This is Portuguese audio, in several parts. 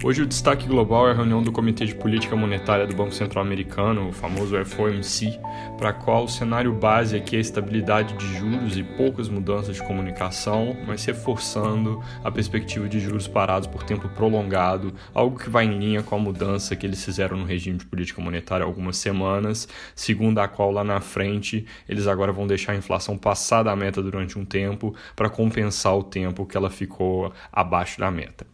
Hoje o destaque global é a reunião do Comitê de Política Monetária do Banco Central Americano, o famoso FOMC, para qual o cenário base aqui é a estabilidade de juros e poucas mudanças de comunicação, mas reforçando a perspectiva de juros parados por tempo prolongado, algo que vai em linha com a mudança que eles fizeram no regime de política monetária há algumas semanas, segundo a qual lá na frente eles agora vão deixar a inflação passar da meta durante um tempo para compensar o tempo que ela ficou abaixo da meta.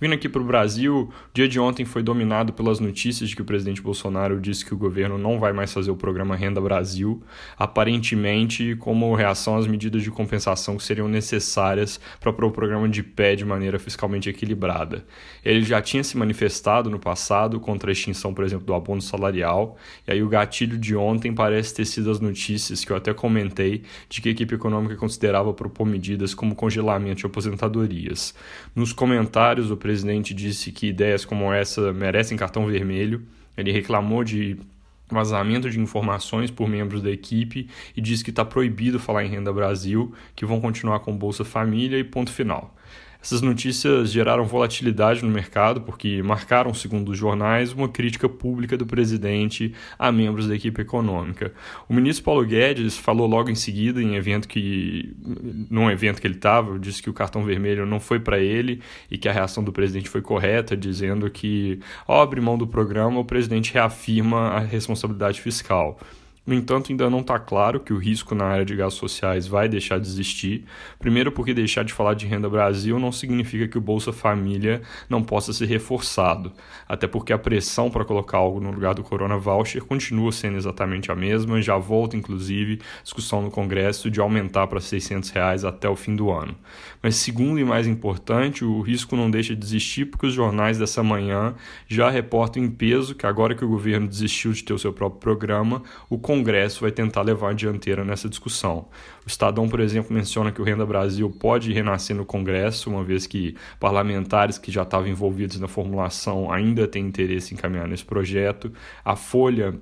Vindo aqui para o Brasil, o dia de ontem foi dominado pelas notícias de que o presidente Bolsonaro disse que o governo não vai mais fazer o programa Renda Brasil, aparentemente como reação às medidas de compensação que seriam necessárias para pôr o programa de pé de maneira fiscalmente equilibrada. Ele já tinha se manifestado no passado contra a extinção, por exemplo, do abono salarial, e aí o gatilho de ontem parece ter sido as notícias que eu até comentei de que a equipe econômica considerava propor medidas como congelamento de aposentadorias. Nos comentários, o presidente disse que ideias como essa merecem cartão vermelho. Ele reclamou de vazamento de informações por membros da equipe e disse que está proibido falar em Renda Brasil, que vão continuar com Bolsa Família e ponto final. Essas notícias geraram volatilidade no mercado porque marcaram, segundo os jornais, uma crítica pública do presidente a membros da equipe econômica. O ministro Paulo Guedes falou logo em seguida, em evento que, num evento que ele estava, disse que o cartão vermelho não foi para ele e que a reação do presidente foi correta, dizendo que, ao abrir mão do programa, o presidente reafirma a responsabilidade fiscal. No entanto, ainda não está claro que o risco na área de gastos sociais vai deixar de existir. Primeiro, porque deixar de falar de renda Brasil não significa que o Bolsa Família não possa ser reforçado, até porque a pressão para colocar algo no lugar do Corona Voucher continua sendo exatamente a mesma. Já volta, inclusive, discussão no Congresso de aumentar para 600 reais até o fim do ano. Mas, segundo e mais importante, o risco não deixa de existir porque os jornais dessa manhã já reportam em peso que agora que o governo desistiu de ter o seu próprio programa, o Congresso Congresso vai tentar levar a dianteira nessa discussão. O Estadão, por exemplo, menciona que o Renda Brasil pode renascer no Congresso, uma vez que parlamentares que já estavam envolvidos na formulação ainda têm interesse em caminhar nesse projeto. A Folha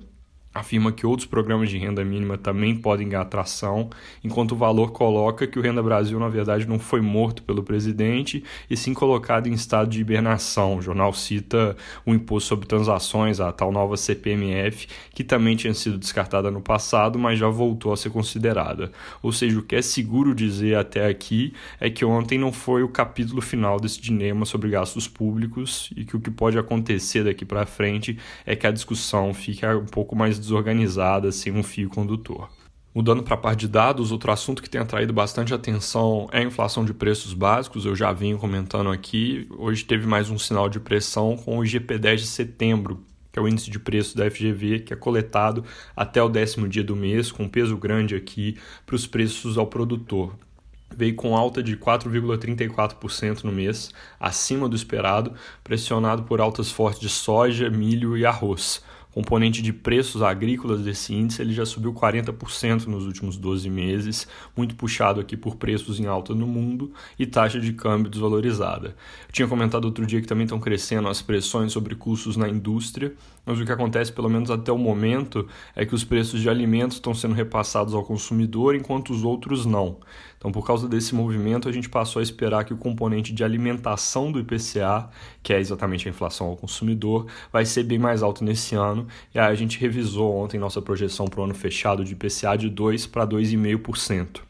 afirma que outros programas de renda mínima também podem ganhar atração, enquanto o valor coloca que o Renda Brasil, na verdade, não foi morto pelo presidente e sim colocado em estado de hibernação. O jornal cita o imposto sobre transações, a tal nova CPMF, que também tinha sido descartada no passado, mas já voltou a ser considerada. Ou seja, o que é seguro dizer até aqui é que ontem não foi o capítulo final desse dilema sobre gastos públicos e que o que pode acontecer daqui para frente é que a discussão fique um pouco mais desorganizada, sem um fio condutor. Mudando para a parte de dados, outro assunto que tem atraído bastante atenção é a inflação de preços básicos. Eu já vinha comentando aqui. Hoje teve mais um sinal de pressão com o IGP-10 de setembro, que é o índice de preço da FGV, que é coletado até o décimo dia do mês, com peso grande aqui para os preços ao produtor veio com alta de 4,34% no mês, acima do esperado, pressionado por altas fortes de soja, milho e arroz componente de preços agrícolas desse índice ele já subiu 40% nos últimos 12 meses, muito puxado aqui por preços em alta no mundo e taxa de câmbio desvalorizada. Eu tinha comentado outro dia que também estão crescendo as pressões sobre custos na indústria, mas o que acontece, pelo menos até o momento, é que os preços de alimentos estão sendo repassados ao consumidor enquanto os outros não. Então, por causa desse movimento, a gente passou a esperar que o componente de alimentação do IPCA, que é exatamente a inflação ao consumidor, vai ser bem mais alto nesse ano. E a gente revisou ontem nossa projeção para o ano fechado de IPCA de 2 para 2,5%.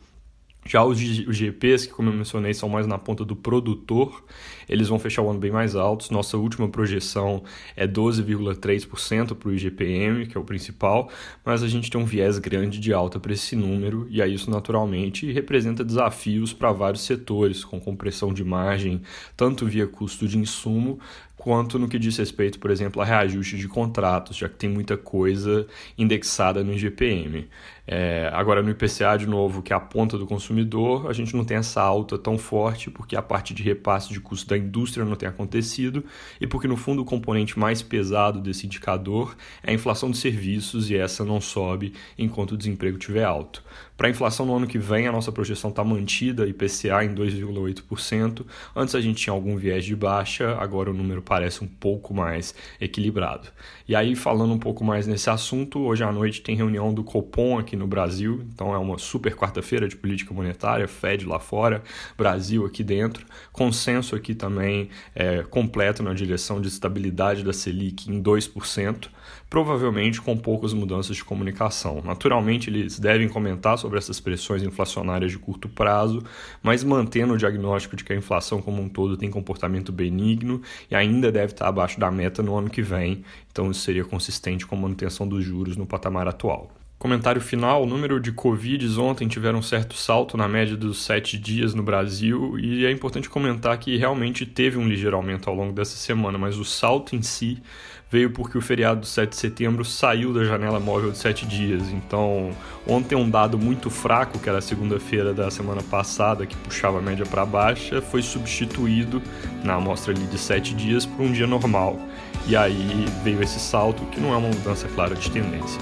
Já os, GPs, que como eu mencionei, são mais na ponta do produtor, eles vão fechar o ano bem mais altos. Nossa última projeção é 12,3% para o IGPM, que é o principal, mas a gente tem um viés grande de alta para esse número, e aí isso naturalmente representa desafios para vários setores, com compressão de margem, tanto via custo de insumo, quanto no que diz respeito, por exemplo, a reajuste de contratos, já que tem muita coisa indexada no IGPM. É, agora, no IPCA, de novo, que é a ponta do consumidor, a gente não tem essa alta tão forte, porque a parte de repasse de custo da indústria não tem acontecido, e porque, no fundo, o componente mais pesado desse indicador é a inflação de serviços, e essa não sobe enquanto o desemprego estiver alto. Para a inflação no ano que vem, a nossa projeção está mantida, IPCA em 2,8%. Antes a gente tinha algum viés de baixa, agora o número parece um pouco mais equilibrado. E aí, falando um pouco mais nesse assunto, hoje à noite tem reunião do Copom aqui no Brasil, então é uma super quarta-feira de política monetária, Fed lá fora, Brasil aqui dentro, consenso aqui também é, completo na direção de estabilidade da Selic em 2%, provavelmente com poucas mudanças de comunicação. Naturalmente, eles devem comentar sobre essas pressões inflacionárias de curto prazo, mas mantendo o diagnóstico de que a inflação como um todo tem comportamento benigno e ainda deve estar abaixo da meta no ano que vem, então isso seria consistente com a manutenção dos juros no patamar atual. Comentário final: o número de Covid ontem tiveram um certo salto na média dos sete dias no Brasil, e é importante comentar que realmente teve um ligeiro aumento ao longo dessa semana, mas o salto em si veio porque o feriado do 7 de setembro saiu da janela móvel de sete dias. Então, ontem um dado muito fraco, que era a segunda-feira da semana passada, que puxava a média para baixa, foi substituído na amostra ali de sete dias por um dia normal. E aí veio esse salto, que não é uma mudança clara de tendência.